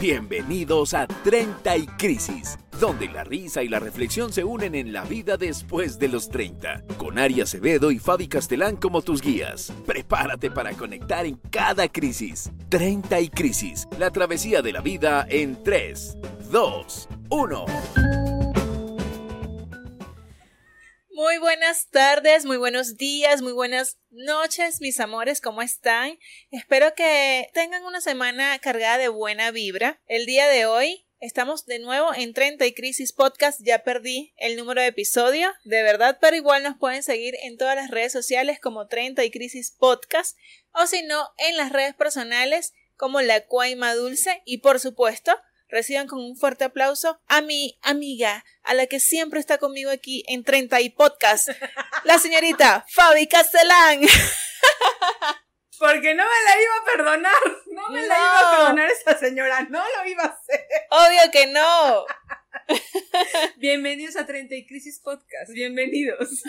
Bienvenidos a 30 y Crisis, donde la risa y la reflexión se unen en la vida después de los 30, con Ari Acevedo y Fabi Castelán como tus guías. Prepárate para conectar en cada crisis. 30 y Crisis, la travesía de la vida en 3, 2, 1. Muy buenas tardes, muy buenos días, muy buenas noches, mis amores, ¿cómo están? Espero que tengan una semana cargada de buena vibra. El día de hoy estamos de nuevo en 30 y Crisis Podcast. Ya perdí el número de episodio, de verdad, pero igual nos pueden seguir en todas las redes sociales como 30 y Crisis Podcast o si no, en las redes personales como La Cuaima Dulce y por supuesto reciban con un fuerte aplauso a mi amiga, a la que siempre está conmigo aquí en 30 y Podcast, la señorita Fabi Castellán. Porque no me la iba a perdonar. No me la iba a perdonar esa señora. No lo iba a hacer. Obvio que no. Bienvenidos a 30 y Crisis Podcast. Bienvenidos.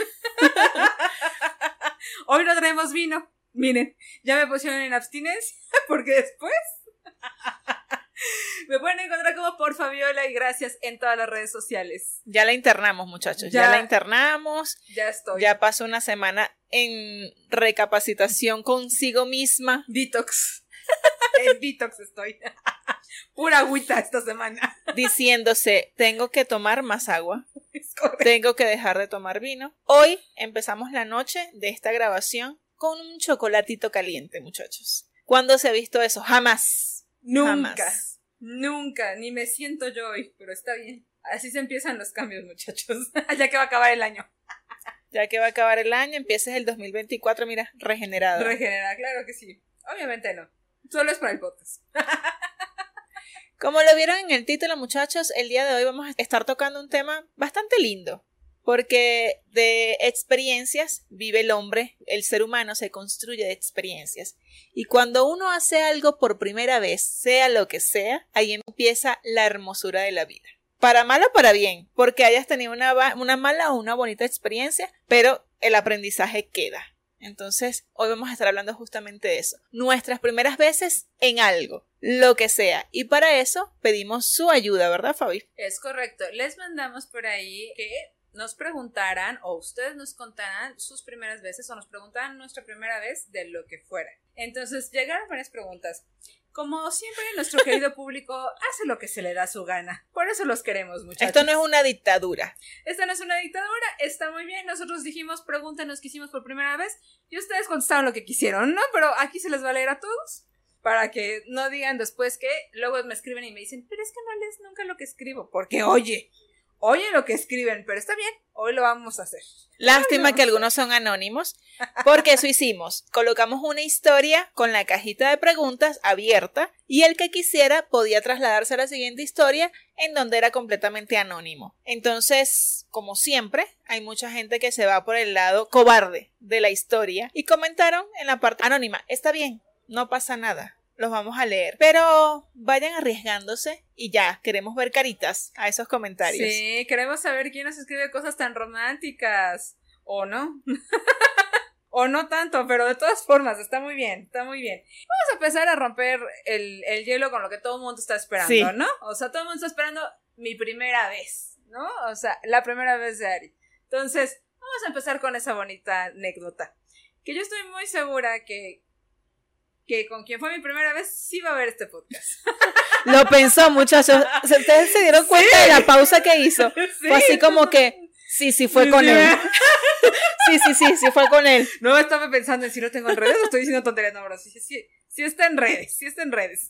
Hoy no traemos vino. Miren, ya me pusieron en abstinencia porque después me pueden encontrar como por Fabiola y gracias en todas las redes sociales. Ya la internamos, muchachos. Ya, la internamos. Ya estoy. Ya pasó una semana en recapacitación consigo misma. Detox. en detox estoy. Pura agüita esta semana. Diciéndose, tengo que tomar más agua. tengo que dejar de tomar vino. Hoy empezamos la noche de esta grabación con un chocolatito caliente, muchachos. ¿Cuándo se ha visto eso? Jamás. Nunca. Nunca, ni me siento yo hoy, pero está bien. Así se empiezan los cambios, muchachos. ya que va a acabar el año. ya que va a acabar el año, empieces el 2024, mira, regenerado. Regenerado, claro que sí. Obviamente no. Solo es para el podcast. Como lo vieron en el título, muchachos, el día de hoy vamos a estar tocando un tema bastante lindo. Porque de experiencias vive el hombre, el ser humano se construye de experiencias. Y cuando uno hace algo por primera vez, sea lo que sea, ahí empieza la hermosura de la vida. Para mal o para bien, porque hayas tenido una, una mala o una bonita experiencia, pero el aprendizaje queda. Entonces, hoy vamos a estar hablando justamente de eso. Nuestras primeras veces en algo, lo que sea. Y para eso pedimos su ayuda, ¿verdad, Fabi? Es correcto. Les mandamos por ahí que nos preguntaran o ustedes nos contaran sus primeras veces o nos preguntaran nuestra primera vez de lo que fuera. Entonces llegaron varias preguntas. Como siempre, nuestro querido público hace lo que se le da su gana. Por eso los queremos, muchachos. Esto no es una dictadura. Esto no es una dictadura, está muy bien. Nosotros dijimos, pregúntenos qué hicimos por primera vez y ustedes contestaron lo que quisieron, ¿no? Pero aquí se les va a leer a todos para que no digan después que luego me escriben y me dicen, pero es que no lees nunca lo que escribo. Porque, oye, oye lo que escriben, pero está bien, hoy lo vamos a hacer. Lástima que algunos son anónimos, porque eso hicimos. Colocamos una historia con la cajita de preguntas abierta y el que quisiera podía trasladarse a la siguiente historia en donde era completamente anónimo. Entonces, como siempre, hay mucha gente que se va por el lado cobarde de la historia y comentaron en la parte anónima, está bien, no pasa nada los vamos a leer. Pero vayan arriesgándose y ya, queremos ver caritas a esos comentarios. Sí, queremos saber quién nos escribe cosas tan románticas. ¿O no? o no tanto, pero de todas formas, está muy bien, está muy bien. Vamos a empezar a romper el, hielo con lo que todo el mundo está esperando, ¿no? O sea, todo el mundo está esperando mi primera vez, ¿no? O sea, la primera vez de Ari. Entonces, vamos a empezar con esa bonita anécdota. Que yo estoy muy segura que que con quien fue mi primera vez sí va a ver este podcast. Lo pensó, muchachos. Ustedes se dieron cuenta de la pausa que hizo. Fue así como que, sí, sí fue con él. Sí, sí, sí, sí fue con él. No estaba pensando en si lo tengo en redes o estoy diciendo tonterías. No, bro, sí, sí, sí está en redes, sí está en redes.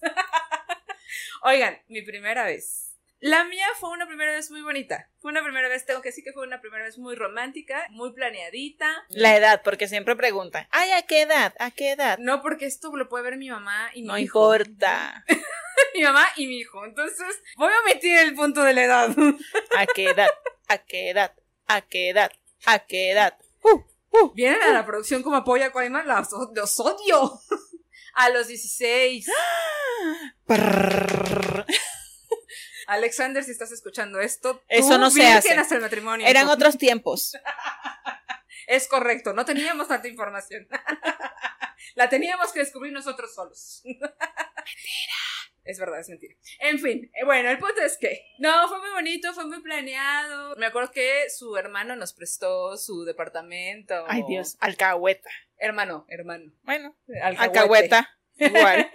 Oigan, mi primera vez. La mía fue una primera vez muy bonita. Fue una primera vez, tengo que decir que fue una primera vez muy romántica, muy planeadita. La edad, porque siempre preguntan, ay, ¿a qué edad? ¿A qué edad? No, porque esto lo puede ver mi mamá y mi hijo. No importa. mi mamá y mi hijo. Entonces, voy a omitir el punto de la edad. ¿A qué edad? ¿A qué edad? ¿A qué edad? ¿A qué edad? Uh, uh, Vienen a la producción como apoya a Cuayman, los, odio. a los 16. Alexander, si estás escuchando esto, eso no se hace. hasta el matrimonio. Eran otros tiempos. es correcto, no teníamos tanta información. La teníamos que descubrir nosotros solos. Es verdad, es mentira. En fin, eh, bueno, el punto es que no, fue muy bonito, fue muy planeado. Me acuerdo que su hermano nos prestó su departamento. Ay, Dios, alcahueta. Hermano, hermano. Bueno, alcahueta. Igual.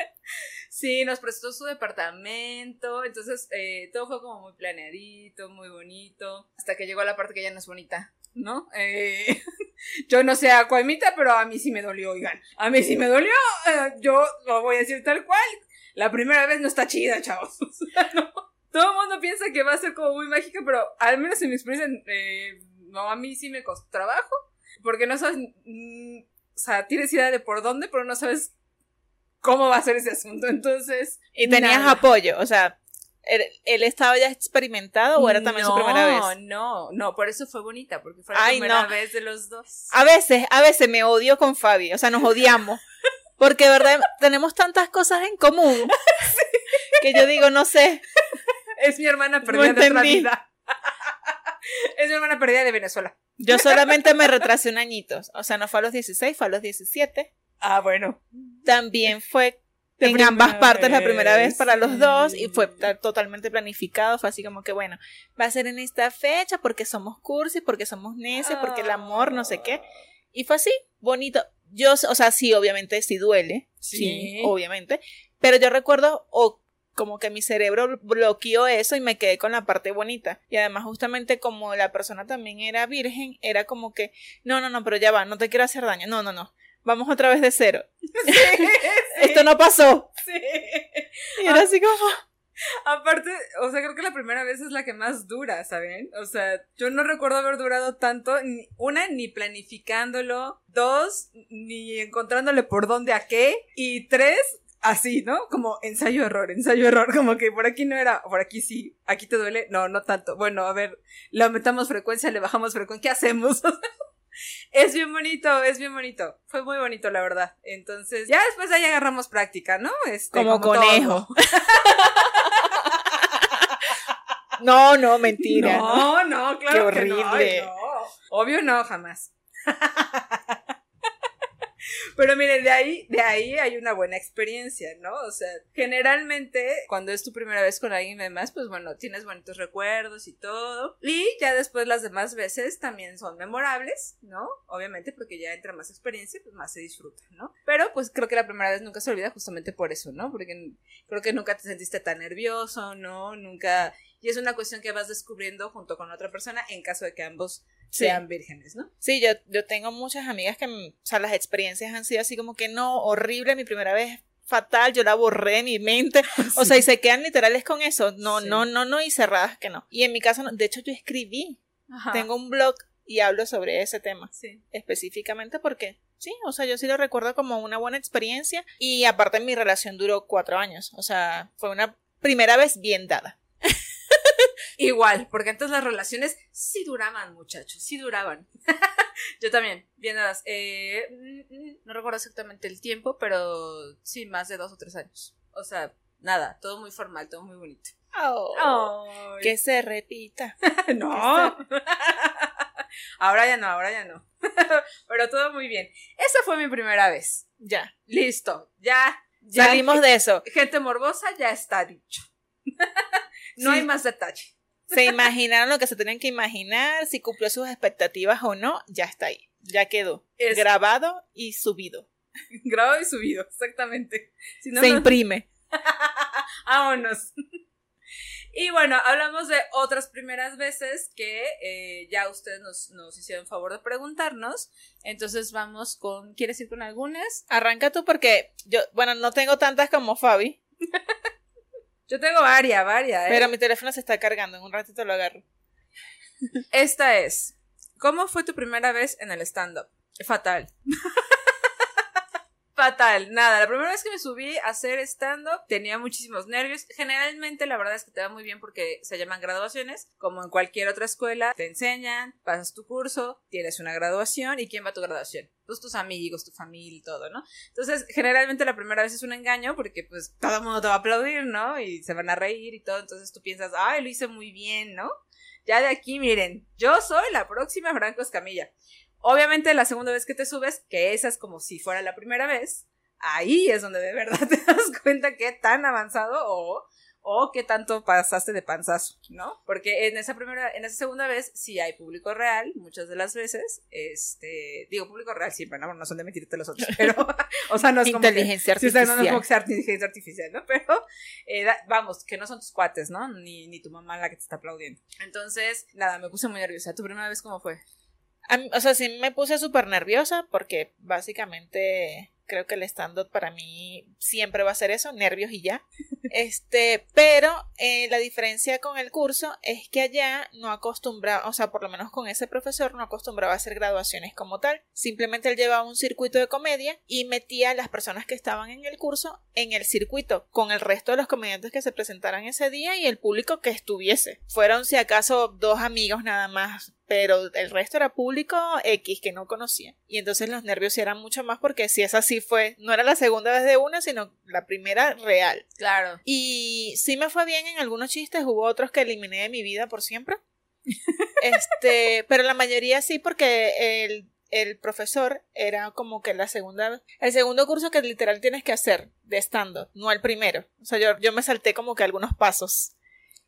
Sí, nos prestó su departamento, entonces eh, todo fue como muy planeadito, muy bonito, hasta que llegó la parte que ya no es bonita, ¿no? Eh, yo no sé a pero a mí sí me dolió, oigan, a mí sí me dolió, eh, yo lo voy a decir tal cual, la primera vez no está chida, chavos, o sea, no. Todo el mundo piensa que va a ser como muy mágica, pero al menos en mi experiencia, eh, no, a mí sí me costó trabajo, porque no sabes, mm, o sea, tienes idea de por dónde, pero no sabes cómo va a ser ese asunto. Entonces. Y tenías nada. apoyo, o sea, ¿él, él estaba ya experimentado o era también su primera vez? No, no, no, por eso fue bonita, porque fue la Ay, primera no. vez de los dos. A veces, a veces me odio con Fabi, o sea, nos odiamos. Porque, de verdad, tenemos tantas cosas en común que yo digo, no sé. Es mi hermana No perdida de otra vida. es mi hermana perdida de Venezuela. Yo solamente me retrasé un añito. O sea, no fue a los 16, fue a los 17. Ah, bueno. También fue La en ambas partes la primera vez vez, para los dos y fue ta- totalmente planificado. Fue así como que, bueno, va a ser en esta fecha porque somos cursis, porque somos necios, porque el amor, no sé qué. Y fue así, bonito. Yo, o sea, sí, obviamente, sí duele. Sí, Sí. obviamente. Pero yo recuerdo, o como que mi cerebro bloqueó eso y me quedé con la parte bonita. Y además, justamente como la persona también era virgen, era como que, no, no, no, pero ya va, no te quiero hacer daño. No, no, no. Vamos otra vez de cero. Esto no pasó. Sí. Y era así como, Aparte, o sea, creo que la primera vez es la que más dura, ¿saben? O sea, yo no recuerdo haber durado tanto, ni- una, ni planificándolo, dos, ni encontrándole por dónde a qué, y tres, así, ¿no? Como ensayo-error, ensayo-error, como que por aquí no era, por aquí sí, aquí te duele, no, no tanto. Bueno, a ver, le aumentamos frecuencia, le bajamos frecuencia, ¿qué hacemos? Es bien bonito, es bien bonito. Fue muy bonito, la verdad. Entonces, ya después de ahí agarramos práctica, ¿no? Este, como, conejo. no, no, mentira. No, no, claro Qué que no, horrible. no. Obvio no, jamás. Pero miren, de ahí, de ahí hay una buena experiencia, ¿no? O sea, generalmente cuando es tu primera vez con alguien demás, pues bueno, tienes bonitos recuerdos y todo. Y ya después las demás veces también son memorables, ¿no? Obviamente porque ya entra más experiencia, pues más se disfruta, ¿no? Pero pues creo que la primera vez nunca se olvida justamente por eso, ¿no? Porque creo que nunca te sentiste tan nervioso, ¿no? Nunca... Y es una cuestión que vas descubriendo junto con otra persona en caso de que ambos Sí. sean vírgenes, ¿no? Sí, yo, yo tengo muchas amigas que, o sea, las experiencias han sido así como que no, horrible, mi primera vez fatal, yo la borré de mi mente, o sea, y se quedan literales con eso, no, Sí. no, no, no, y cerradas que no. Y en mi caso, no. de hecho, yo escribí, Ajá. tengo un blog y hablo sobre ese tema Sí. específicamente porque sí, o sea, yo sí lo recuerdo como una buena experiencia y aparte mi relación duró cuatro años, o sea, fue una primera vez bien dada. Igual, porque antes las relaciones sí duraban, muchachos, sí duraban. Yo también, bien dadas. Eh, mm, mm, no recuerdo exactamente el tiempo, pero sí, más de dos o tres años. O sea, nada, todo muy formal, todo muy bonito. Oh, que se repita. no. ahora ya no, ahora ya no. pero todo muy bien. Esa fue mi primera vez. Ya, Listo, ya. ya salimos de eso. Gente morbosa ya está dicho. no Sí. hay más detalle. Se imaginaron lo que se tenían que imaginar, si cumplió sus expectativas o no, ya está ahí, ya quedó. Es- Grabado y subido. Grabado y subido, exactamente. Si no, se no- imprime. Vámonos. Y bueno, hablamos de otras primeras veces que eh, ya ustedes nos, nos hicieron favor de preguntarnos. Entonces vamos con. ¿Quieres ir con algunas? Arranca tú porque yo, bueno, no tengo tantas como Fabi, Yo tengo varias, varias. ¿eh? pero mi teléfono se está cargando, en un ratito lo agarro. Esta es. ¿Cómo fue tu primera vez en el stand-up? Fatal. Fatal, nada. La primera vez que me subí a hacer stand-up tenía muchísimos nervios. Generalmente la verdad es que te va muy bien porque se llaman graduaciones. Como en cualquier otra escuela, te enseñan, pasas tu curso, tienes una graduación. ¿Y quién va a tu graduación? Pues tus amigos, tu familia y todo, ¿no? Entonces, generalmente la primera vez es un engaño porque pues todo el mundo te va a aplaudir, ¿no? Y se van a reír y todo. Entonces tú piensas, ay, lo hice muy bien, ¿no? Ya de aquí, miren, yo soy la próxima Franco Escamilla. Obviamente la segunda vez que te subes, que esa es como si fuera la primera vez, ahí es donde de verdad te das cuenta que tan avanzado o o qué tanto pasaste de panzazo, ¿no? Porque en esa primera, en esa segunda vez sí hay público real, muchas de las veces, este, digo público real siempre, ¿no? No son de mentirte los otros, pero, o sea, no es como inteligencia que, artificial. Sí, no, no es como inteligencia artificial, ¿no? Pero, eh, vamos, que no son tus cuates, ¿no? Ni, ni tu mamá la que te está aplaudiendo. Entonces, nada, me puse muy nerviosa. ¿Tu primera vez cómo fue? O sea, sí me puse súper nerviosa porque básicamente creo que el stand-up para mí siempre va a ser eso, nervios y ya. Este, pero eh, la diferencia con el curso es que allá no acostumbraba, o sea, por lo menos con ese profesor no acostumbraba a hacer graduaciones como tal. Simplemente él llevaba un circuito de comedia y metía a las personas que estaban en el curso en el circuito con el resto de los comediantes que se presentaran ese día y el público que estuviese. Fueron si acaso dos amigos nada más pero el resto era público X que no conocía. Y entonces los nervios eran mucho más porque si es así fue, no era la segunda vez de una, sino la primera real. Claro. Y sí me fue bien en algunos chistes, hubo otros que eliminé de mi vida por siempre. este, pero la mayoría sí porque el, el profesor era como que la segunda, el segundo curso que literal tienes que hacer de estando, no el primero. O sea, yo, yo me salté como que algunos pasos.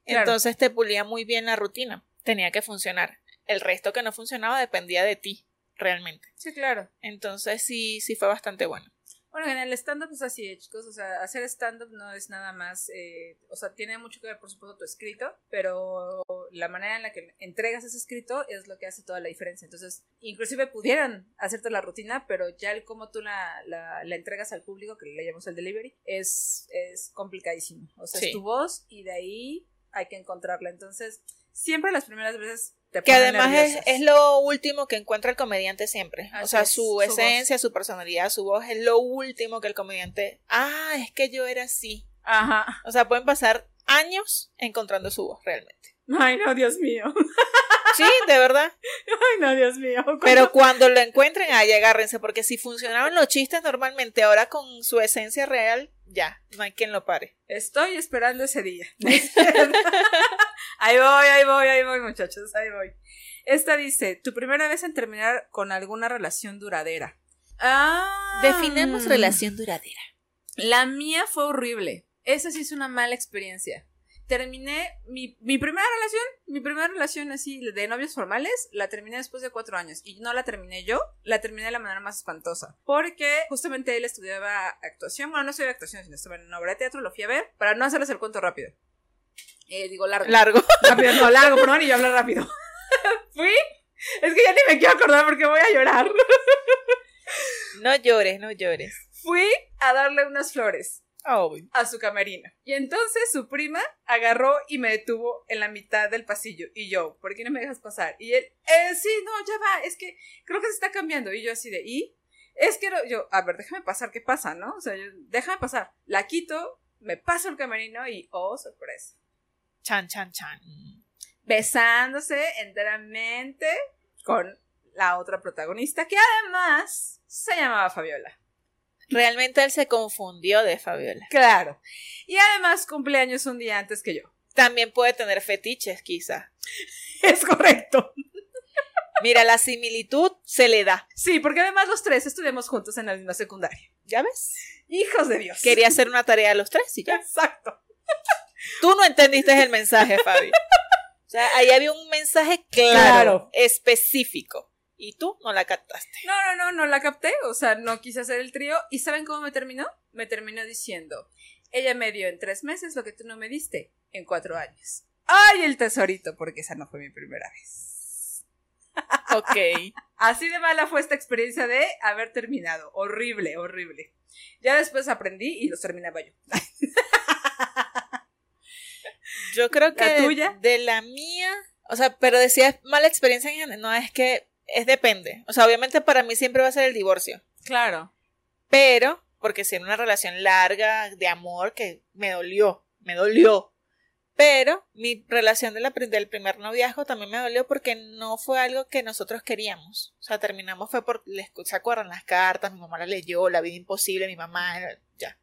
Entonces te pulía muy bien la rutina. Tenía que funcionar. El resto que no funcionaba dependía de ti, realmente. Sí, claro. Entonces sí, sí fue bastante bueno. Bueno, en el stand-up es así, chicos. O sea, hacer stand-up no es nada más. Eh, o sea, tiene mucho que ver, por supuesto, tu escrito, pero la manera en la que entregas ese escrito es lo que hace toda la diferencia. Entonces, inclusive pudieran hacerte la rutina, pero ya el cómo tú la, la, entregas al público, que le llamamos el delivery, es, es complicadísimo. O sea, es tu voz y de ahí hay que encontrarla. Entonces, siempre las primeras veces que además es, lo último que encuentra el comediante siempre. o sea, su, esencia, su personalidad, su voz es lo último que el comediante. Ah, es que yo era así. Ajá. O sea, pueden pasar años encontrando su voz realmente. Ay, no, Dios mío. Sí, de verdad. Ay, no, Dios mío. Pero cuando lo encuentren, ahí agárrense, porque si funcionaban los chistes normalmente, ahora con su esencia real, ya, no hay quien lo pare. Estoy esperando ese día. ahí voy, ahí voy, ahí voy, muchachos, ahí voy. Esta dice, tu primera vez en terminar con alguna relación duradera. Ah. Definemos relación duradera. La mía fue horrible. Esa sí es una mala experiencia terminé mi, mi, primera relación, mi primera relación así de novios formales, la terminé después de cuatro años. Y no la terminé yo, la terminé de la manera más espantosa. Porque justamente él estudiaba actuación, bueno, no estudiaba actuación, sino estaba en una obra de teatro, lo fui a ver, para no hacerles el cuento rápido. Eh, digo, largo. Largo. Rápido, no, largo, perdón, y yo hablar rápido. fui. Es que ya ni me quiero acordar porque voy a llorar. no llores, no llores. Fui a darle unas flores Oh, a su camerina. Y entonces su prima agarró y me detuvo en la mitad del pasillo. Y yo, ¿por qué no me dejas pasar? Y él, eh, sí, no, ya va, es que creo que se está cambiando. Y yo así de, ¿y? Es que yo, a ver, déjame pasar, ¿qué pasa, no? O sea, yo, déjame pasar. La quito, me paso el camerino y, oh, sorpresa. Chan, chan, chan. Besándose enteramente con la otra protagonista, que además se llamaba Fabiola. Realmente él se confundió de Fabiola. Claro. Y además cumpleaños un día antes que yo. También puede tener fetiches, quizá. Es correcto. Mira, la similitud se le da. Sí, porque además los tres estudiamos juntos en la misma secundaria. ¿Ya ves? Hijos de Dios. Quería hacer una tarea a los tres y ya. Exacto. Tú no entendiste el mensaje, Fabi. O sea, ahí había un mensaje claro. específico. Y tú no la captaste. No, no, no, no la capté. O sea, no quise hacer el trío. ¿Y saben cómo me terminó? Me terminó diciendo, ella me dio en tres meses lo que tú no me diste en cuatro años. ¡Ay, el tesorito! Porque esa no fue mi primera vez. Ok. Así de mala fue esta experiencia de haber terminado. Horrible, horrible. Ya después aprendí y los terminaba yo. yo creo que de la mía, o sea, pero decía mala experiencia en no es que es depende. O sea, obviamente para mí siempre va a ser el divorcio. Claro. Pero, porque si en una relación larga de amor que me dolió, me dolió. Pero mi relación de la, del primer noviazgo también me dolió porque no fue algo que nosotros queríamos. O sea, terminamos fue por, ¿se acuerdan? Las cartas, mi mamá las leyó, la vida imposible, mi mamá, ya.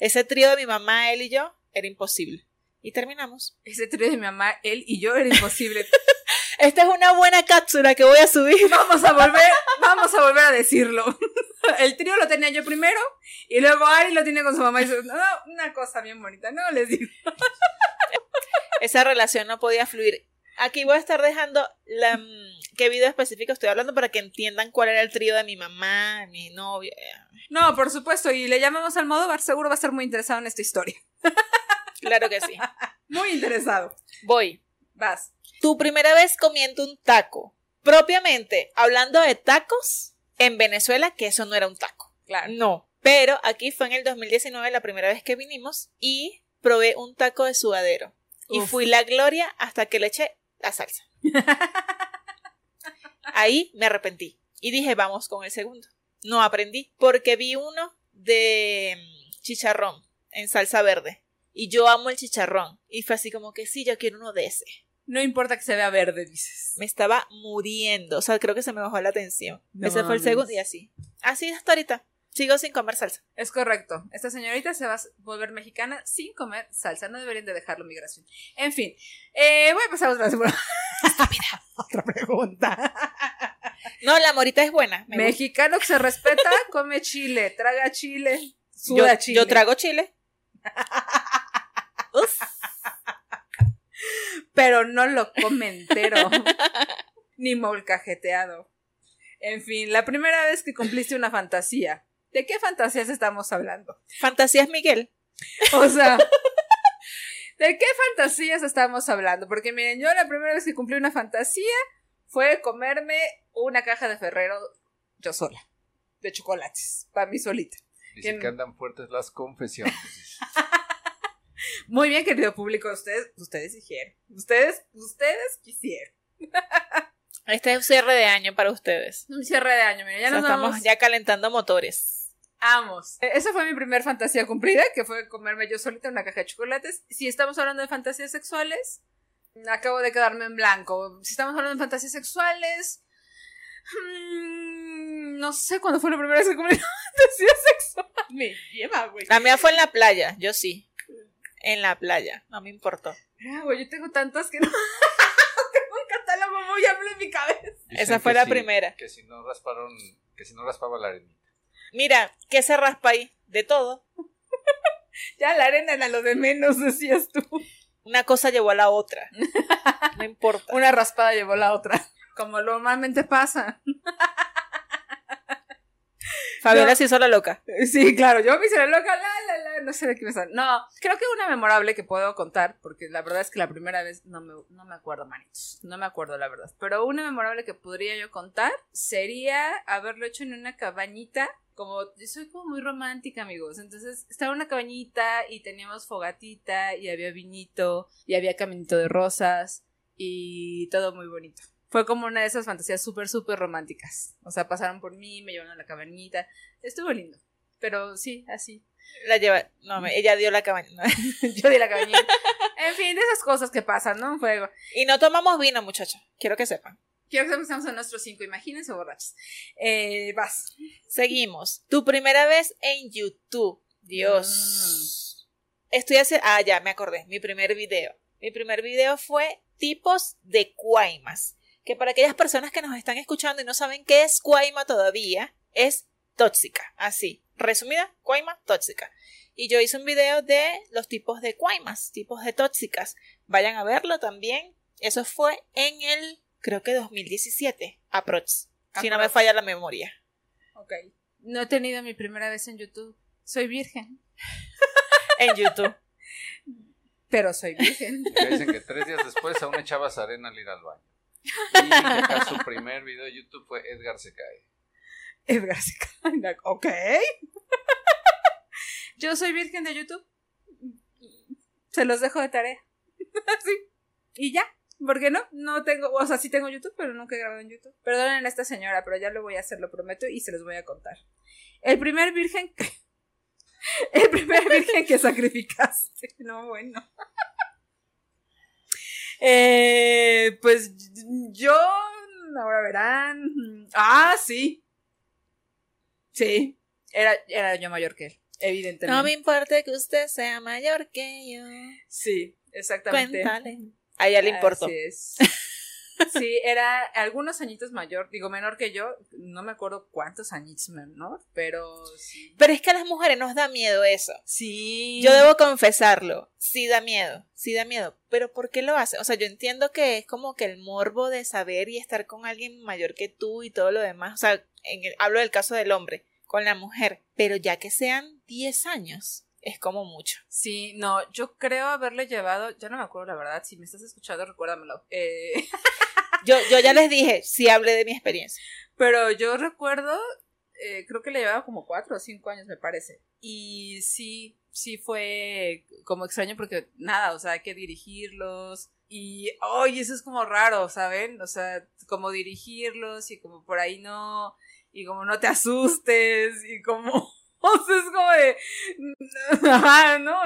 Ese trío de mi mamá, él y yo, era imposible. Y terminamos. Ese trío de mi mamá, él y yo era imposible. Esta es una buena cápsula que voy a subir. Vamos a volver, vamos a volver a decirlo. el trío lo tenía yo primero y luego Ari lo tiene con su mamá y dice, no, una cosa bien bonita, no les digo. Esa relación no podía fluir. Aquí voy a estar dejando la, mm, qué video específico estoy hablando para que entiendan cuál era el trío de mi mamá, mi novio. No, por supuesto, y le llamamos al modo bar, seguro va a estar muy interesado en esta historia. Claro que sí. Muy interesado. Voy. Vas. Tu primera vez comiendo un taco. Propiamente, hablando de tacos, en Venezuela, que eso no era un taco. Claro. No. Pero aquí fue en el 2019 la primera vez que vinimos y probé un taco de sudadero. Y fui la gloria hasta que le eché la salsa. Ahí me arrepentí. Y dije, vamos con el segundo. No aprendí. Porque vi uno de mm, chicharrón en salsa verde. Y yo amo el chicharrón. Y fue así como que sí, yo quiero uno de ese. No importa que se vea verde, dices. Me estaba muriendo. O sea, creo que se me bajó la tensión. No Ese fue el segundo y así. Así hasta ahorita. Sigo sin comer salsa. Es correcto. Esta señorita se va a volver mexicana sin comer salsa. No deberían de dejarlo migración. En fin, eh, voy a pasar a otra, otra pregunta. No, la morita es buena. me gusta. Mexicano que se respeta, come chile, traga chile, Yo, suda chile. yo trago chile. pero no lo come entero. ni molcajeteado. En fin, la primera vez que cumpliste una fantasía. ¿De qué fantasías estamos hablando? Fantasías Miguel. O sea, ¿de qué fantasías estamos hablando? Porque miren, yo la primera vez que cumplí una fantasía fue comerme una caja de Ferrero yo sola, de chocolates, para mí solita. Dice que andan fuertes las confesiones. Muy bien, querido público, ustedes, ustedes dijeron, ustedes, ustedes quisieron. Este es un cierre de año para ustedes. Un cierre de año, miren, ya O sea, nos estamos vamos. ya calentando motores. Amos. E- Esa fue mi primer fantasía cumplida, que fue comerme yo solita una caja de chocolates. Si estamos hablando de fantasías sexuales, acabo de quedarme en blanco. Si estamos hablando de fantasías sexuales, mm, no sé cuándo fue la primera vez que cumplí una fantasía sexual. Me lleva, güey. La mía fue en la playa, yo sí. En la playa, no me importó. Ah, güey, yo tengo tantas que no. tengo un catálogo muy amplio en mi cabeza. Esa fue la si- primera. Que si no rasparon, que si no raspaba la arenita. Mira, ¿qué se raspa ahí? De todo. Ya la arena era lo de menos, decías tú. Una cosa llevó a la otra. No importa. Una raspada llevó la otra. Como normalmente pasa. Fabiola se hizo la loca. Sí, claro, yo me hice la loca, la, la, la, no sé de qué me sale. No, creo que una memorable que puedo contar, porque la verdad es que la primera vez no me, no me acuerdo, manitos. No me acuerdo, la verdad. Pero una memorable que podría yo contar sería haberlo hecho en una cabañita. Como, yo soy como muy romántica, amigos. Entonces, estaba una cabañita y teníamos fogatita y había vinito y había caminito de rosas y todo muy bonito. Fue como una de esas fantasías súper, súper románticas. O sea, pasaron por mí, me llevaron a la cabañita. Estuvo lindo. Pero sí, así. La lleva. No, me- ella dio la cabaña. no. Yo di la cabañita. en fin, de esas cosas que pasan, ¿no? Fuego. Y no tomamos vino, muchachos. Quiero que sepan. Quiero que empezamos a nuestros cinco. Imagínense borrachos. Eh, vas. Seguimos. Tu primera vez en YouTube. Dios. Estoy haciendo. Ah, ya, me acordé. Mi primer video. Mi primer video fue tipos de cuaimas. Que para aquellas personas que nos están escuchando y no saben qué es cuaima todavía, es tóxica. Así. Resumida, cuaima tóxica. Y yo hice un video de los tipos de cuaimas, tipos de tóxicas. Vayan a verlo también. Eso fue en el, creo que 2017, aprox. Si no me falla la memoria. Ok. No he tenido mi primera vez en YouTube. Soy virgen. En YouTube. Pero soy virgen. Dicen que tres días después aún echabas arena al ir al baño. Y acá su primer video de YouTube fue Edgar se cae. Edgar se cae. Ok. Yo soy virgen de YouTube. Se los dejo de tarea. Así. Y ya. ¿Por qué no? No tengo, o sea, sí tengo YouTube, pero nunca he grabado en YouTube. Perdonen a esta señora, pero ya lo voy a hacer, lo prometo, y se los voy a contar. El primer virgen que... El primer virgen que sacrificaste. No, bueno. Eh, pues yo, ahora verán. Ah, sí. Sí. Era, era yo mayor que él, evidentemente. No me importa que usted sea mayor que yo. Sí, exactamente. Cuéntale. A ella le importó. Así es. Sí, era algunos añitos mayor, digo menor que yo, no me acuerdo cuántos añitos menor, pero sí. Pero es que a las mujeres nos da miedo eso. Sí. Yo debo confesarlo, sí da miedo, sí da miedo, pero ¿por qué lo hace? O sea, yo entiendo que es como que el morbo de saber y estar con alguien mayor que tú y todo lo demás, o sea, en el- hablo del caso del hombre, con la mujer, pero ya que sean 10 años, es como mucho. Sí, no, yo creo haberle llevado, ya no me acuerdo la verdad, si me estás escuchando, recuérdamelo. Eh, Yo, yo ya les dije, sí hablé de mi experiencia. pero yo recuerdo, eh, creo que le llevaba como cuatro o cinco años, me parece. Y sí, sí fue como extraño porque nada, o sea, hay que dirigirlos. Y, ay, eso es como raro, ¿saben? O sea, como dirigirlos y como por ahí no, y como no te asustes y como, o sea, es como de, ajá, ¿no?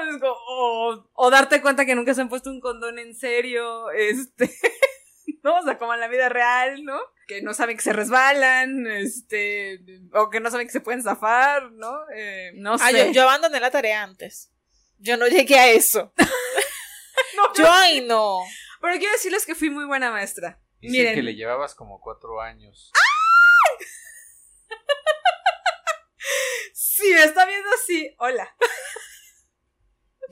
O darte cuenta que nunca se han puesto un condón en serio, este, ¿no? O sea, como en la vida real, ¿no? Que no saben que se resbalan, este, o que no saben que se pueden zafar, ¿no? Eh, no Ah, sé. yo, yo abandoné la tarea antes. Yo no llegué a eso. No, Yo, ay, no. Pero quiero decirles que fui muy buena maestra. Dice Miren. que le llevabas como cuatro años. Si me está viendo así, hola.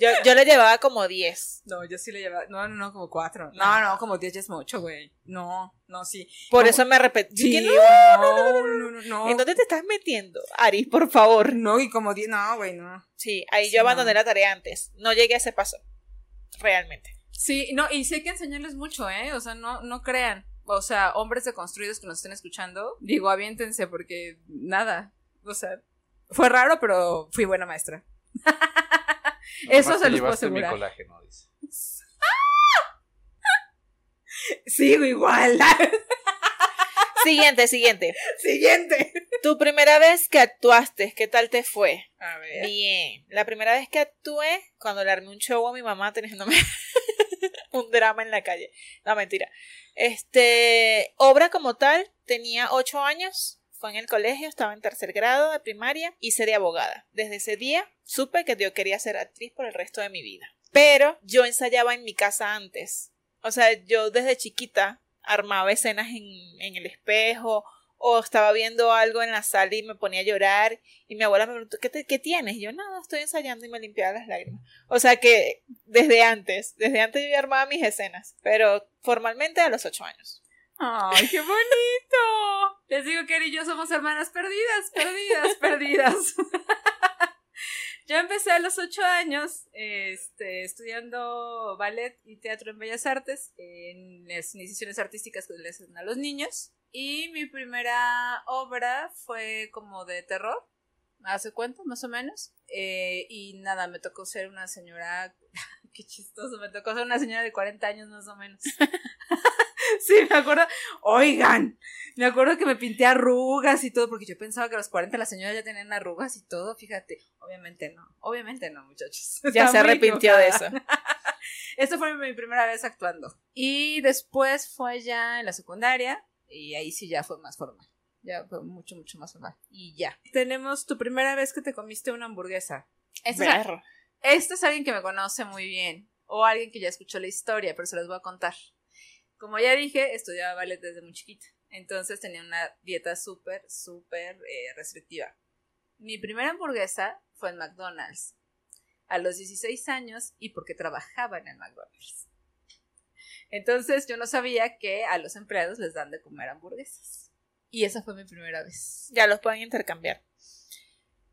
Yo, yo le llevaba como 10. No, yo sí le llevaba, no, no, no, como cuatro. No, no, como diez ya es mucho, güey. No, no, sí. Por Como- eso me arrepentí. Sí, no, no, no, no, no. ¿En dónde te estás metiendo? Aris, por favor. No, y como diez, no, güey, no. Sí, ahí Sí, yo abandoné no. la tarea antes. No llegué a ese paso. Realmente. Sí, no, y sí hay que enseñarles mucho, ¿eh? O sea, no, no crean. O sea, hombres deconstruidos que nos estén escuchando, digo, aviéntense porque nada. O sea, fue raro, pero fui buena maestra. Eso se los puedo llevaste mi asegurar. colágeno, dice. Sigo igual. Siguiente, siguiente. Siguiente. Tu primera vez que actuaste, ¿qué tal te fue? A ver. Bien. La primera vez que actué, cuando le armé un show a mi mamá teniéndome un drama en la calle. No, mentira. Este, obra como tal, tenía ocho años, fue en el colegio, estaba en tercer grado de primaria, hice de abogada. Desde ese día supe que yo quería ser actriz por el resto de mi vida. Pero yo ensayaba en mi casa antes. O sea, yo desde chiquita armaba escenas en, el espejo o estaba viendo algo en la sala y me ponía a llorar y mi abuela me preguntó, ¿qué, tienes? Y yo, nada, estoy ensayando y me limpiaba las lágrimas. O sea que desde antes, desde antes yo armaba mis escenas, pero formalmente a los ocho años. Ay, qué bonito. Les digo que él y yo somos hermanas perdidas, perdidas, perdidas. Yo empecé a los ocho años este, estudiando ballet y teatro en Bellas Artes, en las iniciaciones artísticas que les hacen a los niños. Y mi primera obra fue como de terror, hace cuenta, más o menos. Eh, y nada, me tocó ser una señora, qué chistoso, me tocó ser una señora de 40 años más o menos. sí, me acuerdo. Oigan, me acuerdo que me pinté arrugas y todo, porque yo pensaba que a los 40 las señoras ya tenían arrugas y todo, fíjate. Obviamente no, obviamente no, muchachos. Ya se arrepintió de eso. Esta fue mi primera vez actuando. Y después fue ya en la secundaria, y ahí sí ya fue más formal. Ya fue mucho, mucho más formal. Y ya. Tenemos tu primera vez que te comiste una hamburguesa. Esta es, este es alguien que me conoce muy bien, o alguien que ya escuchó la historia, pero se los voy a contar. Como ya dije, estudiaba ballet desde muy chiquita, entonces tenía una dieta súper, súper eh, restrictiva. Mi primera hamburguesa fue en McDonald's, a los 16 años y porque trabajaba en el McDonald's. Entonces yo no sabía que a los empleados les dan de comer hamburguesas. Y esa fue mi primera vez. Ya los pueden intercambiar.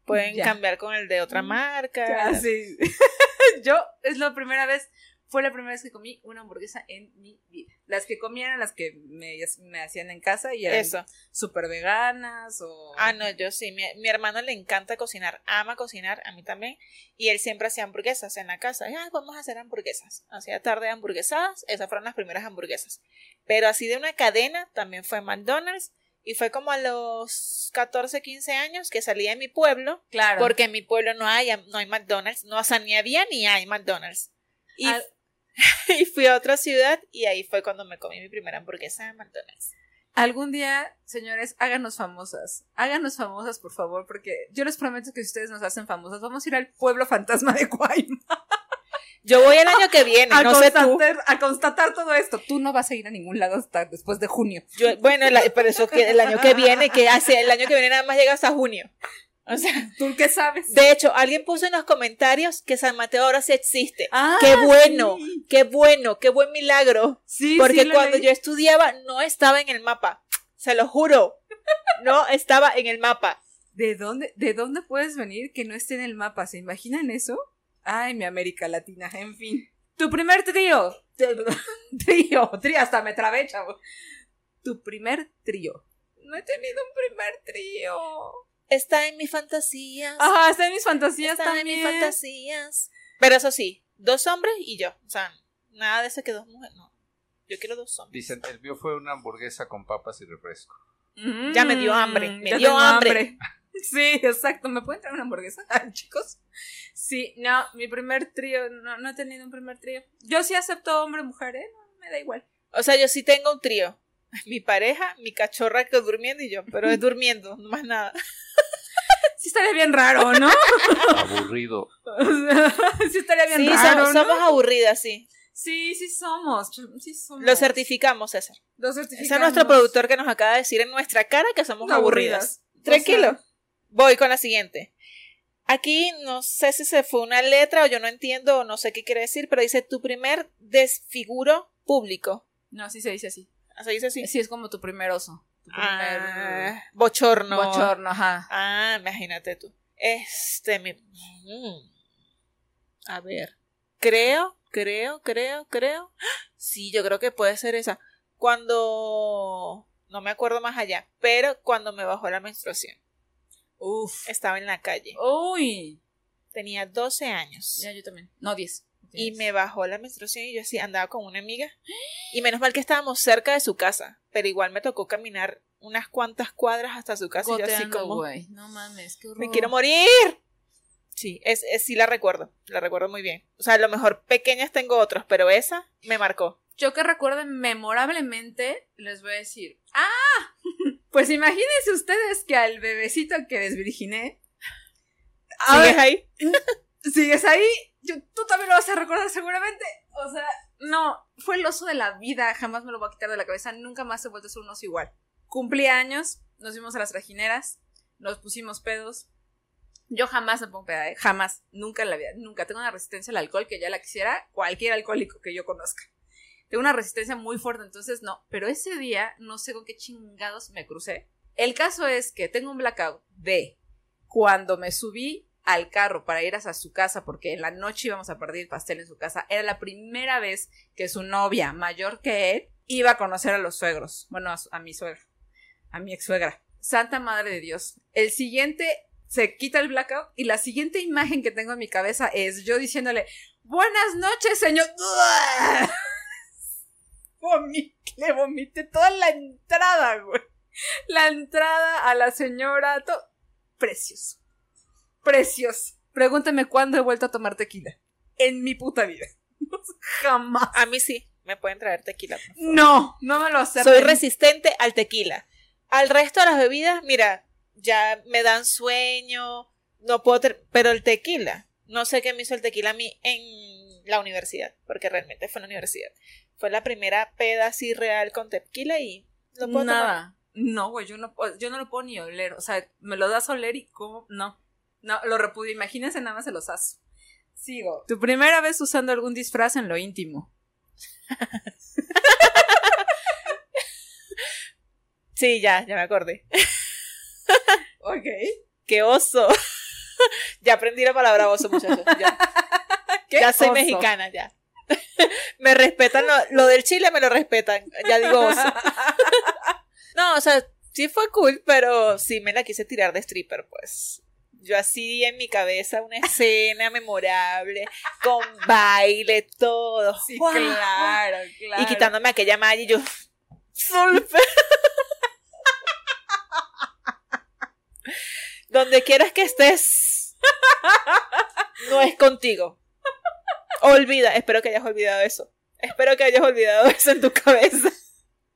Pueden Ya. cambiar con el de otra marca. Ah, sí. Yo es la primera vez, fue la primera vez que comí una hamburguesa en mi vida. Las que comía eran las que me, me hacían en casa y eran súper veganas o... Ah, no, yo sí. Mi, mi hermano le encanta cocinar, ama cocinar, a mí también. Y él siempre hacía hamburguesas en la casa. Y, "Ay, vamos a hacer hamburguesas. Hacía tarde de hamburguesadas. Esas fueron las primeras hamburguesas. Pero así de una cadena también fue McDonald's. Y fue como a los 14, 15 años que salí de mi pueblo. Claro. Porque en mi pueblo no hay, no hay McDonald's. No, o sea, ni había ni hay McDonald's. Y, Al- y fui a otra ciudad y ahí fue cuando me comí mi primera hamburguesa de McDonald's. Algún día, señores, háganos famosas. Háganos famosas, por favor, porque yo les prometo que si ustedes nos hacen famosas, vamos a ir al pueblo fantasma de Guaymas. Yo voy el año que viene, a, no sé tú. a constatar todo esto. Tú no vas a ir a ningún lado hasta después de junio. Yo, bueno, pero eso que el año que viene, que hace el año que viene nada más llega hasta junio. O sea, ¿Tú qué sabes? de hecho, alguien puso en los comentarios que San Mateo ahora sí existe. Ah, qué bueno, sí. qué bueno, qué buen milagro. Sí, Porque sí, cuando leí. yo estudiaba no estaba en el mapa. Se lo juro. No estaba en el mapa. ¿De dónde, ¿De dónde puedes venir que no esté en el mapa? ¿Se imaginan eso? Ay, mi América Latina, en fin. Tu primer trío. Trío, trío, hasta me trabé, chavo. Tu primer trío. No he tenido un primer trío. Está en mis fantasías. Ajá, está en mis fantasías está en mis fantasías. Pero eso sí, dos hombres y yo. O sea, nada de eso que dos mujeres. No. Yo quiero dos hombres. Dicen, el mío fue una hamburguesa con papas y refresco. Mm, Ya me dio hambre, me ya dio tengo hambre. Sí, exacto. ¿Me pueden traer una hamburguesa, chicos? Sí, no, mi primer trío, no, no he tenido un primer trío. Yo sí acepto hombre-mujer, ¿eh? No, me da igual. O sea, yo sí tengo un trío. Mi pareja, mi cachorra que durmiendo y yo. Pero es durmiendo, no más nada. Sí estaría bien raro, ¿no? Aburrido. Sí estaría bien Sí, raro, somos, ¿no? somos aburridas, sí. Sí, sí somos. Sí somos. Lo certificamos, César. Lo Ese certificamos. es nuestro productor que nos acaba de decir en nuestra cara que somos aburridas. Aburridas. Tranquilo. O sea- Voy con la siguiente. Aquí no sé si se fue una letra o yo no entiendo o no sé qué quiere decir, pero dice tu primer desfiguro público. No, sí se dice así. Así dice así. Sí, es como tu primer oso. Ah, bochorno. bochorno, ajá. Ah, imagínate tú. Este, mi... mm. A ver. Creo, creo, creo, creo. Sí, yo creo que puede ser esa. Cuando... No me acuerdo más allá, pero cuando me bajó la menstruación. Uf. Estaba en la calle. Uy. Tenía 12 años. Ya, yo también. No, 10. Y me bajó la menstruación y yo así andaba con una amiga. Y menos mal que estábamos cerca de su casa, pero igual me tocó caminar unas cuantas cuadras hasta su casa y yo así como... güey. No mames, qué horror. Me quiero morir. Sí, es, es- sí la recuerdo, la recuerdo muy bien. O sea, a lo mejor pequeñas tengo otros, pero esa me marcó. Yo que recuerden memorablemente, les voy a decir. ¡Ah! Pues imagínense ustedes que al bebecito que desvirginé. ¿Sigues ver, ahí? ¿Sigues ahí? Yo- tú también lo vas a recordar seguramente. O sea, no, fue el oso de la vida, jamás me lo voy a quitar de la cabeza, nunca más he vuelto a ser un oso igual. Cumplí años, nos fuimos a las trajineras, nos pusimos pedos. Yo jamás me pongo peda, ¿eh? jamás, nunca en la vida, nunca. Tengo una resistencia al alcohol que ya la quisiera cualquier alcohólico que yo conozca. Tengo una resistencia muy fuerte, entonces no. Pero ese día, no sé con qué chingados me crucé. El caso es que tengo un blackout de cuando me subí al carro para ir hacia su casa, porque en la noche íbamos a partir pastel en su casa, era la primera vez que su novia, mayor que él, iba a conocer a los suegros. Bueno, a, a mi suegra, a mi ex suegra. Santa Madre de Dios. El siguiente se quita el blackout y la siguiente imagen que tengo en mi cabeza es yo diciéndole, buenas noches, señor. Le vomité toda la entrada, güey. La entrada a la señora. Precioso. Precioso. Pregúntame cuándo he vuelto a tomar tequila. En mi puta vida. Jamás. A mí sí, me pueden traer tequila. por favor. No, no me lo acepten. Soy resistente al tequila. Al resto de las bebidas, mira, ya me dan sueño, no puedo, pero el tequila, no sé qué me hizo el tequila a mí en la universidad, porque realmente fue en la universidad. Fue la primera peda así real con tequila y lo puedo tomar. Nada. No, güey, yo no, yo no lo puedo ni oler. O sea, me lo das a oler y cómo. No. No, lo repudio. Imagínense nada más se los aso. Sigo. Tu primera vez usando algún disfraz en lo íntimo. Sí, ya, ya me acordé. Ok. ¡Qué oso! ya aprendí la palabra oso, muchachos. Ya, ya soy mexicana, ya. me respetan lo, lo del chile, me lo respetan. Ya digo oso. no, o sea, sí fue cool, pero sí me la quise tirar de stripper, pues. Yo así en mi cabeza una escena memorable, con baile, todo. Sí, claro, claro. Y quitándome aquella malla y yo. Donde quieras que estés, no es contigo. Olvida, espero que hayas olvidado eso. Espero que hayas olvidado eso en tu cabeza.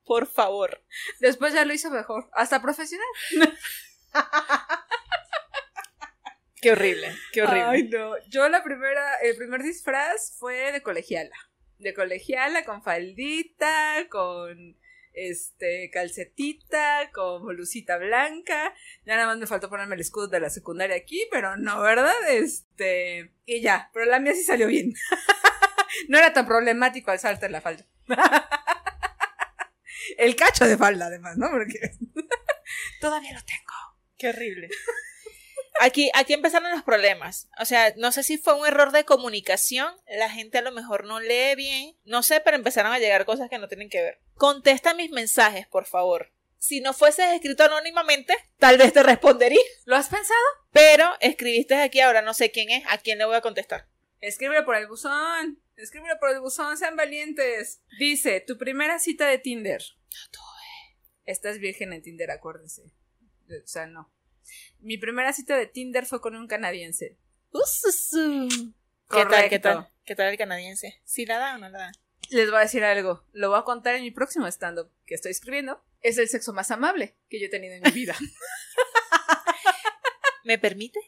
Por favor. Después ya lo hizo mejor. Hasta profesional. Qué horrible, qué horrible. Ay, no. Yo la primera, el primer disfraz fue de colegiala. De colegiala con faldita, con este calcetita, con blusita blanca. Ya nada más me faltó ponerme el escudo de la secundaria aquí, pero no, ¿verdad? Este. Y ya, pero la mía sí salió bien. no era tan problemático alzarte la falda. el cacho de falda, además, ¿no? Porque todavía lo tengo. Qué horrible. Aquí, aquí empezaron los problemas. O sea, no sé si fue un error de comunicación. La gente a lo mejor no lee bien. No sé, pero empezaron a llegar cosas que no tienen que ver. Contesta mis mensajes, por favor. Si no fueses escrito anónimamente, tal vez te respondería. ¿Lo has pensado? Pero escribiste aquí ahora, no sé quién es, a quién le voy a contestar. Escríbelo por el buzón. Escríbelo por el buzón, sean valientes. Dice, tu primera cita de Tinder. Estás virgen en Tinder, acuérdense. O sea, no. Mi primera cita de Tinder fue con un canadiense. ¿Qué tal, qué tal? ¿Qué tal el canadiense? ¿Sí la da o no la da? Les voy a decir algo. Lo voy a contar en mi próximo stand-up que estoy escribiendo. Es el sexo más amable que yo he tenido en mi vida. ¿Me permite?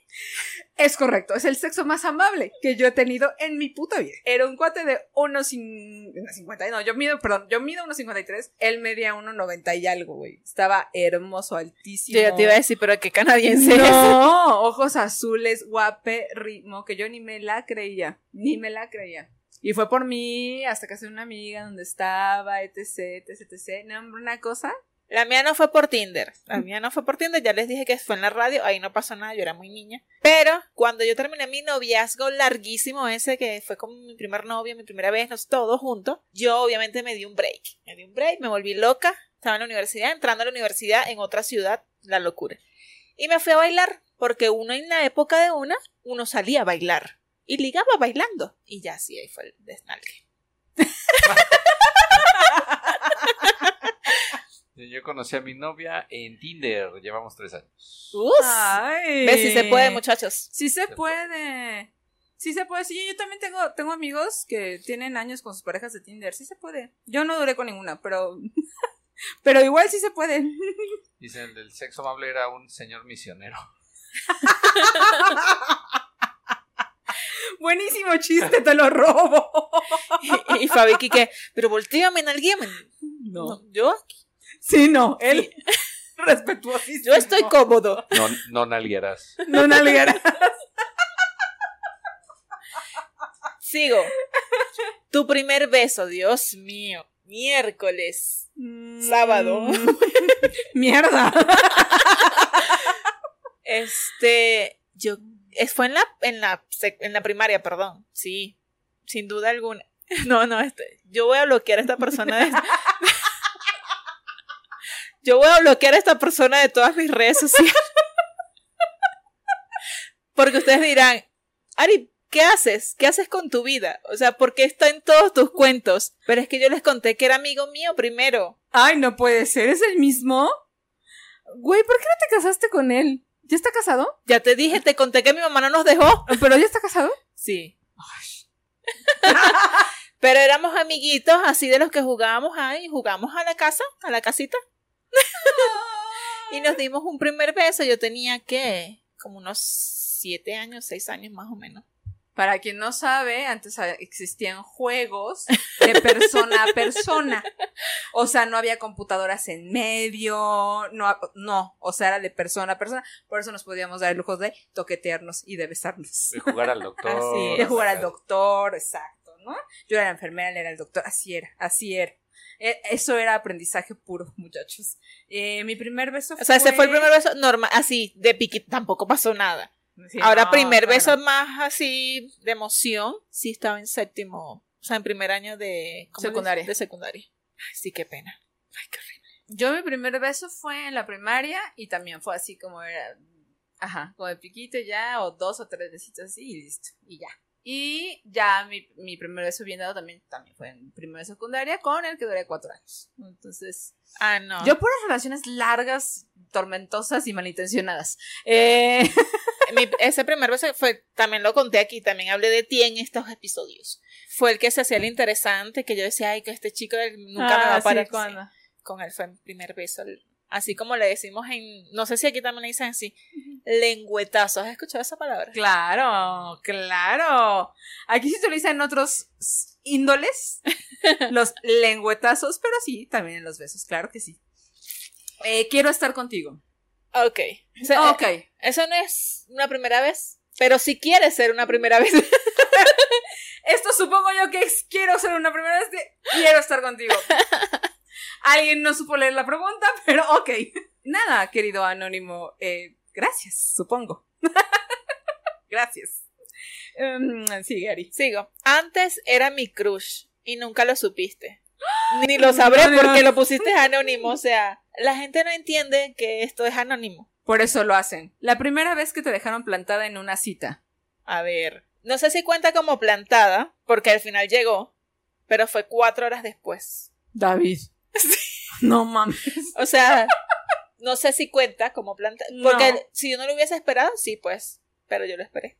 Es correcto, es el sexo más amable que yo he tenido en mi puta vida. Era un cuate de 1,50, no, yo mido, perdón, yo mido 1,53, él medía 1,90 y algo, güey. Estaba hermoso, altísimo. Yo ya te iba a decir, pero qué canadiense es. No, ojos azules, guaperrimo, que yo ni me la creía, ni me la creía. Y fue por mí hasta que hace una amiga donde estaba, etc, etc, etc. No, una cosa La mía no fue por Tinder. La mía no fue por Tinder. Ya les dije que fue en la radio. Ahí no pasó nada. Yo era muy niña. Pero cuando yo terminé mi noviazgo larguísimo, ese que fue con mi primer novio, mi primera vez, nos todos juntos, yo obviamente me di un break. Me di un break, me volví loca. Estaba en la universidad, entrando a la universidad en otra ciudad. La locura. Y me fui a bailar. Porque uno en la época de una, uno salía a bailar. Y ligaba bailando. Y ya sí, ahí fue el desnalgue. Yo conocí a mi novia en Tinder, llevamos tres años. Uf. Ay. ¿Ves si se puede, muchachos? Sí se puede. Sí se puede. Sí, yo también tengo, tengo amigos que tienen años con sus parejas de Tinder. Sí se puede. Yo no duré con ninguna, pero. pero igual sí se puede. Dice, el del sexo amable era un señor misionero. Buenísimo chiste, te lo robo. Y, y Fabi que, pero volteame en alguien. No. Yo aquí. Sí, no, él. Respetuosísimo. Yo estoy cómodo. No, no nalguearás. No nalguera. Sigo. Tu primer beso, Dios mío. Miércoles. Sábado. Mm. Mierda. Este, yo, fue en la, en la, en la primaria, perdón. Sí, sin duda alguna. No, no, este, yo voy a bloquear a esta persona de, yo voy a bloquear a esta persona de todas mis redes sociales. Porque ustedes dirán, Ari, ¿qué haces? ¿Qué haces con tu vida? O sea, ¿por qué está en todos tus cuentos? Pero es que yo les conté que era amigo mío primero. Ay, no puede ser. ¿Es el mismo? Güey, ¿por qué no te casaste con él? ¿Ya está casado? Ya te dije, te conté que mi mamá no nos dejó. ¿Pero ya está casado? Sí. Pero éramos amiguitos así de los que jugábamos ahí, jugamos a la casa, a la casita. y nos dimos un primer beso. Yo tenía que, como unos siete años, seis años más o menos. Para quien no sabe, antes existían juegos de persona a persona. O sea, no había computadoras en medio, no, no, o sea, era de persona a persona. Por eso nos podíamos dar el lujo de toquetearnos y de besarnos. De jugar al doctor. Así De jugar al doctor, exacto, ¿no? Yo era la enfermera, él era el doctor, así era, así era. Eh, Eso era aprendizaje puro, muchachos. Eh, mi primer beso O sea, ese fue el primer beso normal, así, de piquito, tampoco pasó nada. Sí, Ahora, no, primer claro. beso más así de emoción, sí estaba en séptimo, o sea, en primer año de ¿cómo Secundaria. De secundaria. Ay, sí, qué pena. Ay, qué horrible. Yo mi primer beso fue en la primaria y también fue así como era, ajá, como de piquito ya, o dos o tres besitos así y listo, y ya. Y ya mi, mi primer beso bien dado también, también fue en primera de secundaria con el que duré cuatro años. Entonces, Ah, no. yo puras relaciones largas, tormentosas y malintencionadas. Eh, Mi- ese primer beso fue, también lo conté aquí, también hablé de ti en estos episodios. Fue el que se hacía el interesante, que yo decía, ay, que este chico nunca me va Ah, a parar. sí, ¿cuándo? Sí, Con él fue mi primer beso. Así como le decimos en, no sé si aquí también le dicen así, lengüetazo. ¿Has escuchado esa palabra? Claro, claro. Aquí se utilizan otros índoles, los lengüetazos, pero sí, también en los besos, claro que sí. Eh, quiero estar contigo. Ok. O sea, Ok. eh, Eso no es una primera vez, pero si quieres ser una primera vez. Esto supongo yo que es quiero ser una primera vez de quiero estar contigo. Alguien no supo leer la pregunta, pero ok. Nada, querido anónimo. eh, gracias, supongo. gracias. Em, sí, Gary. Sigo. Antes era mi crush y nunca lo supiste. Ni lo sabré no, porque no. lo pusiste anónimo. O sea, la gente no entiende que esto es anónimo. Por eso lo hacen. La primera vez que te dejaron plantada en una cita. A ver. No sé si cuenta como plantada, porque al final llegó, pero fue cuatro horas después. David. No mames. O sea, no sé si cuenta como plantada. No. Porque si yo no lo hubiese esperado, sí, pues. Pero yo lo esperé.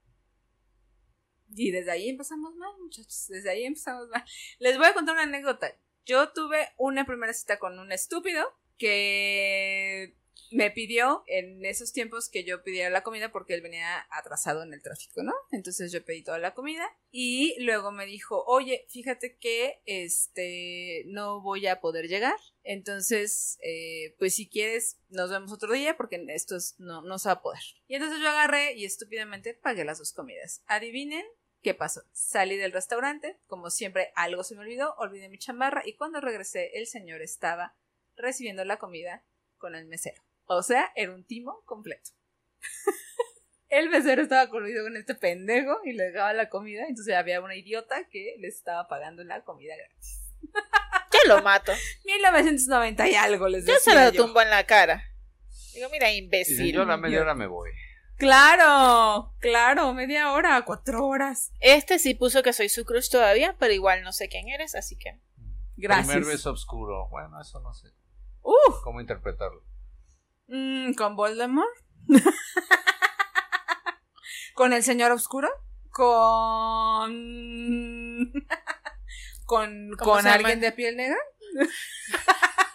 Y desde ahí empezamos mal, muchachos. Desde ahí empezamos mal. Les voy a contar una anécdota. Yo tuve una primera cita con un estúpido que me pidió en esos tiempos que yo pidiera la comida porque él venía atrasado en el tráfico, ¿no? Entonces yo pedí toda la comida y luego me dijo, oye, fíjate que este no voy a poder llegar. Entonces, eh, pues si quieres, nos vemos otro día porque esto es- no, no se va a poder. Y entonces yo agarré y estúpidamente pagué las dos comidas. Adivinen ¿Qué pasó? Salí del restaurante, como siempre algo se me olvidó, olvidé mi chamarra y cuando regresé el señor estaba recibiendo la comida con el mesero. O sea, era un timo completo. el mesero estaba coludido con este pendejo y le dejaba la comida, entonces había una idiota que le estaba pagando la comida gratis. Yo lo mato. 1990 y algo les Yo decía se lo yo. tumbo en la cara. Digo, mira, Y imbécil. yo a la media hora me voy. Claro, claro, media hora, cuatro horas. Este sí puso que soy su crush todavía, pero igual no sé quién eres, así que. Gracias. Primer beso oscuro. Bueno, eso no sé. Uf, ¿Cómo interpretarlo? Mm, ¿Con Voldemort? ¿Con el señor oscuro? ¿Con... ¿Con, ¿Cómo con alguien de piel negra?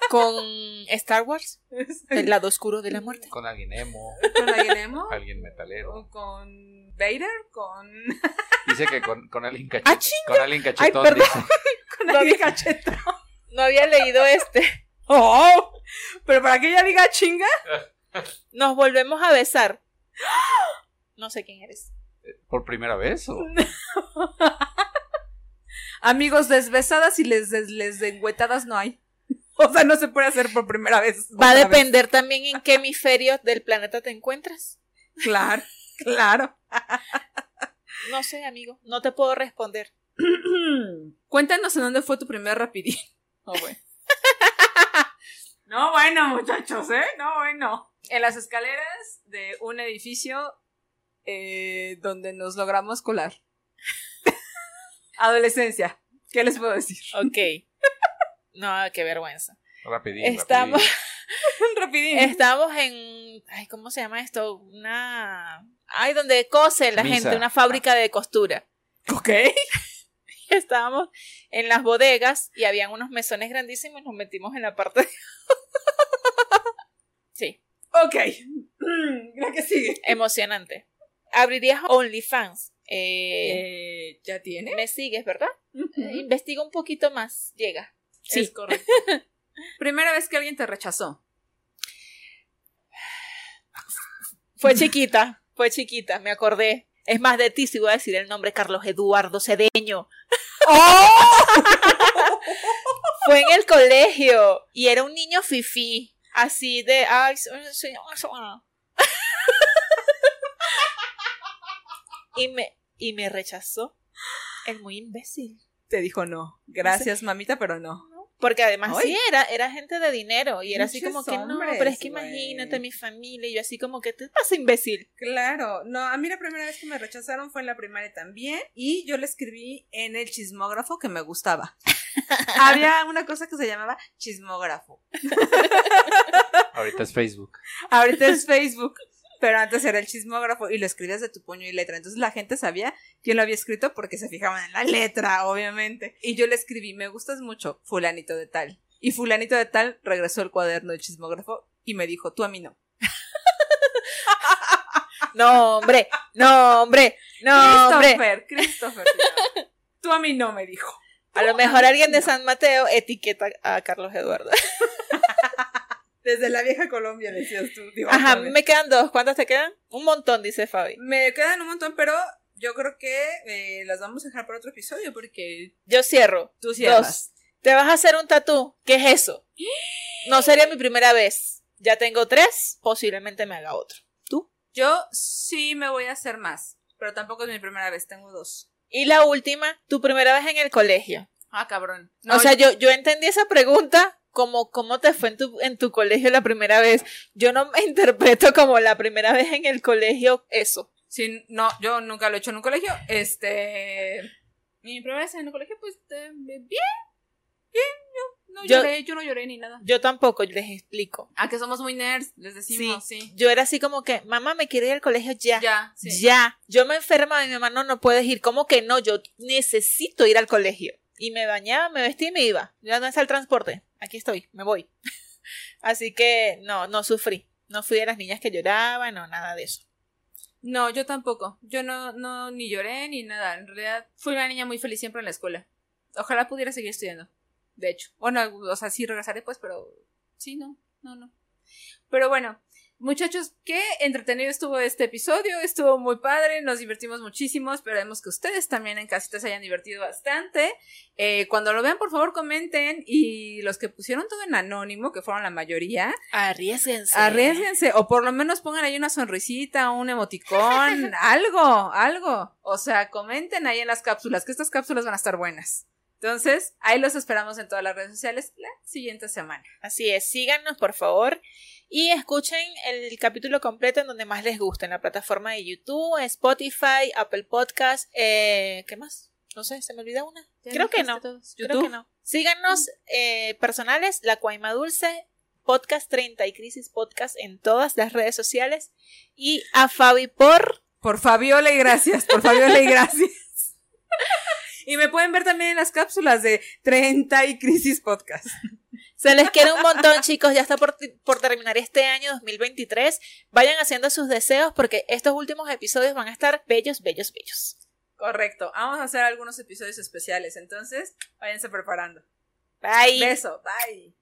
Con Star Wars, el lado oscuro de la muerte. Con alguien emo, ¿Con alguien emo? alguien metalero. ¿O ¿Con Vader? ¿Con, Dice que con, con alguien ¡Ah, cachetón. chinga! con alguien cachetón, perdón. dice. con alguien cachetón? No había leído este. ¡Oh! Pero para que ella diga chinga. Nos volvemos a besar. No sé quién eres. ¿Por primera vez? o? Amigos, desbesadas y les, les, les dengüetadas no hay. O sea, no se puede hacer por primera vez. Va a vez. depender también en qué hemisferio del planeta te encuentras. Claro, claro. No sé, amigo. No te puedo responder. Cuéntanos en dónde fue tu primer rapidín. Oh, bueno. No, bueno, muchachos, ¿eh? No, bueno. En las escaleras de un edificio eh, donde nos logramos colar. Adolescencia. ¿Qué les puedo decir? Ok. No, qué vergüenza. Rapidín, Estamos, rapidín. rapidín. estamos en. Ay, ¿cómo se llama esto? Una. Ay, donde cose la Misa. gente, una fábrica de costura. Ok. Estábamos en las bodegas y habían unos mesones grandísimos y nos metimos en la parte de... Sí, Ok. La que sigue. emocionante. ¿Abrirías OnlyFans? Eh, Eh, ¿Ya tiene? ¿Me sigues, verdad? Eh, Investiga un poquito más. Llega. Es correcto. Primera vez que alguien te rechazó. Fue chiquita, fue chiquita, me acordé. Es más de ti si voy a decir el nombre Carlos Eduardo Cedeño. ¡Oh! Fue en el colegio y era un niño fifí, así de, ay, soy- y me y me rechazó. El muy imbécil. Te dijo no. Gracias, mamita, pero no. Porque además Ay. sí era, era gente de dinero y era así como que no, pero es que imagínate mi familia y yo así como que te pasa imbécil. Claro, no, a mí la primera vez que me rechazaron fue en la primaria también y yo le escribí en el chismógrafo que me gustaba. Había una cosa que se llamaba chismógrafo. Ahorita es Facebook. Ahorita es Facebook, pero antes era el chismógrafo y lo escribías de tu puño y letra. Entonces la gente sabía quién lo había escrito porque se fijaban en la letra, obviamente. Y yo le escribí, me gustas mucho, fulanito de tal. Y fulanito de tal regresó el cuaderno del chismógrafo y me dijo, tú a mí no. No, hombre, no, hombre, no, hombre. Christopher, Christopher. Tú a mí no, me dijo. A lo mejor alguien de San Mateo etiqueta a Carlos Eduardo. Desde la vieja Colombia, decías tú. digo, Ajá, me quedan dos. ¿Cuántas te quedan? Un montón, dice Fabi. Me quedan un montón, pero yo creo que eh, las vamos a dejar para otro episodio porque Yo cierro. tú cierras. Dos. ¿Te vas a hacer un tatú? ¿Qué es eso? No sería mi primera vez. Ya tengo tres, posiblemente me haga otro. ¿Tú? Yo sí me voy a hacer más, pero tampoco es mi primera vez, tengo dos. Y la última, tu primera vez en el colegio. Ah, cabrón. o sea, yo, yo entendí esa pregunta como cómo te fue en tu, en tu colegio la primera vez. Yo no me interpreto como la primera vez en el colegio eso. Sí, no, yo nunca lo he hecho en un colegio. Este. Mi primera vez en el colegio, pues, eh, bien. Bien, yo no Yo- lloré, yo no lloré ni nada. Yo tampoco, les explico. Ah, que somos muy nerds, les decimos, sí. Yo era así como que, mamá, me quiero ir al colegio ya. Ya, sí. Ya. Yo me enfermaba y mi mamá no, no puedes ir. ¿Cómo que no? Yo necesito ir al colegio. Y me bañaba, me vestía y me iba. Ya no está el transporte. Aquí estoy, me voy. Así que no, no sufrí. No fui de las niñas que lloraban, no, nada de eso. No, yo tampoco. Yo no, no, ni lloré ni nada. En realidad, fui una niña muy feliz siempre en la escuela. Ojalá pudiera seguir estudiando. De hecho. Bueno, o sea, sí regresaré, pues, pero. Sí, no, no, no. Pero bueno, muchachos, qué entretenido estuvo este episodio. Estuvo muy padre, nos divertimos muchísimo. Esperemos que ustedes también en casita se hayan divertido bastante. Eh, cuando lo vean, por favor, comenten. Y los que pusieron todo en anónimo, que fueron la mayoría, Arriesguense. Arriesguense, o por lo menos pongan ahí una sonrisita, un emoticón, algo, algo. O sea, comenten ahí en las cápsulas, que estas cápsulas van a estar buenas. Entonces, ahí los esperamos en todas las redes sociales la siguiente semana. Así es, síganos por favor y escuchen el capítulo completo en donde más les guste, en la plataforma de YouTube, Spotify, Apple Podcast, eh, ¿qué más? No sé, se me olvida una. ¿Ya Creo que no. Creo que no. Síganos eh, personales, La Cuaima Dulce, Podcast 30 y Crisis Podcast en todas las redes sociales y a Fabi por... Por Fabiola y gracias, por Fabiola y gracias. Y me pueden ver también en las cápsulas de 30 y Crisis Podcast. Se les quiere un montón, chicos. Ya está por, por terminar este año 2023. Vayan haciendo sus deseos porque estos últimos episodios van a estar bellos, bellos, bellos. Correcto, vamos a hacer algunos episodios especiales, entonces váyanse preparando. Bye. Beso, bye.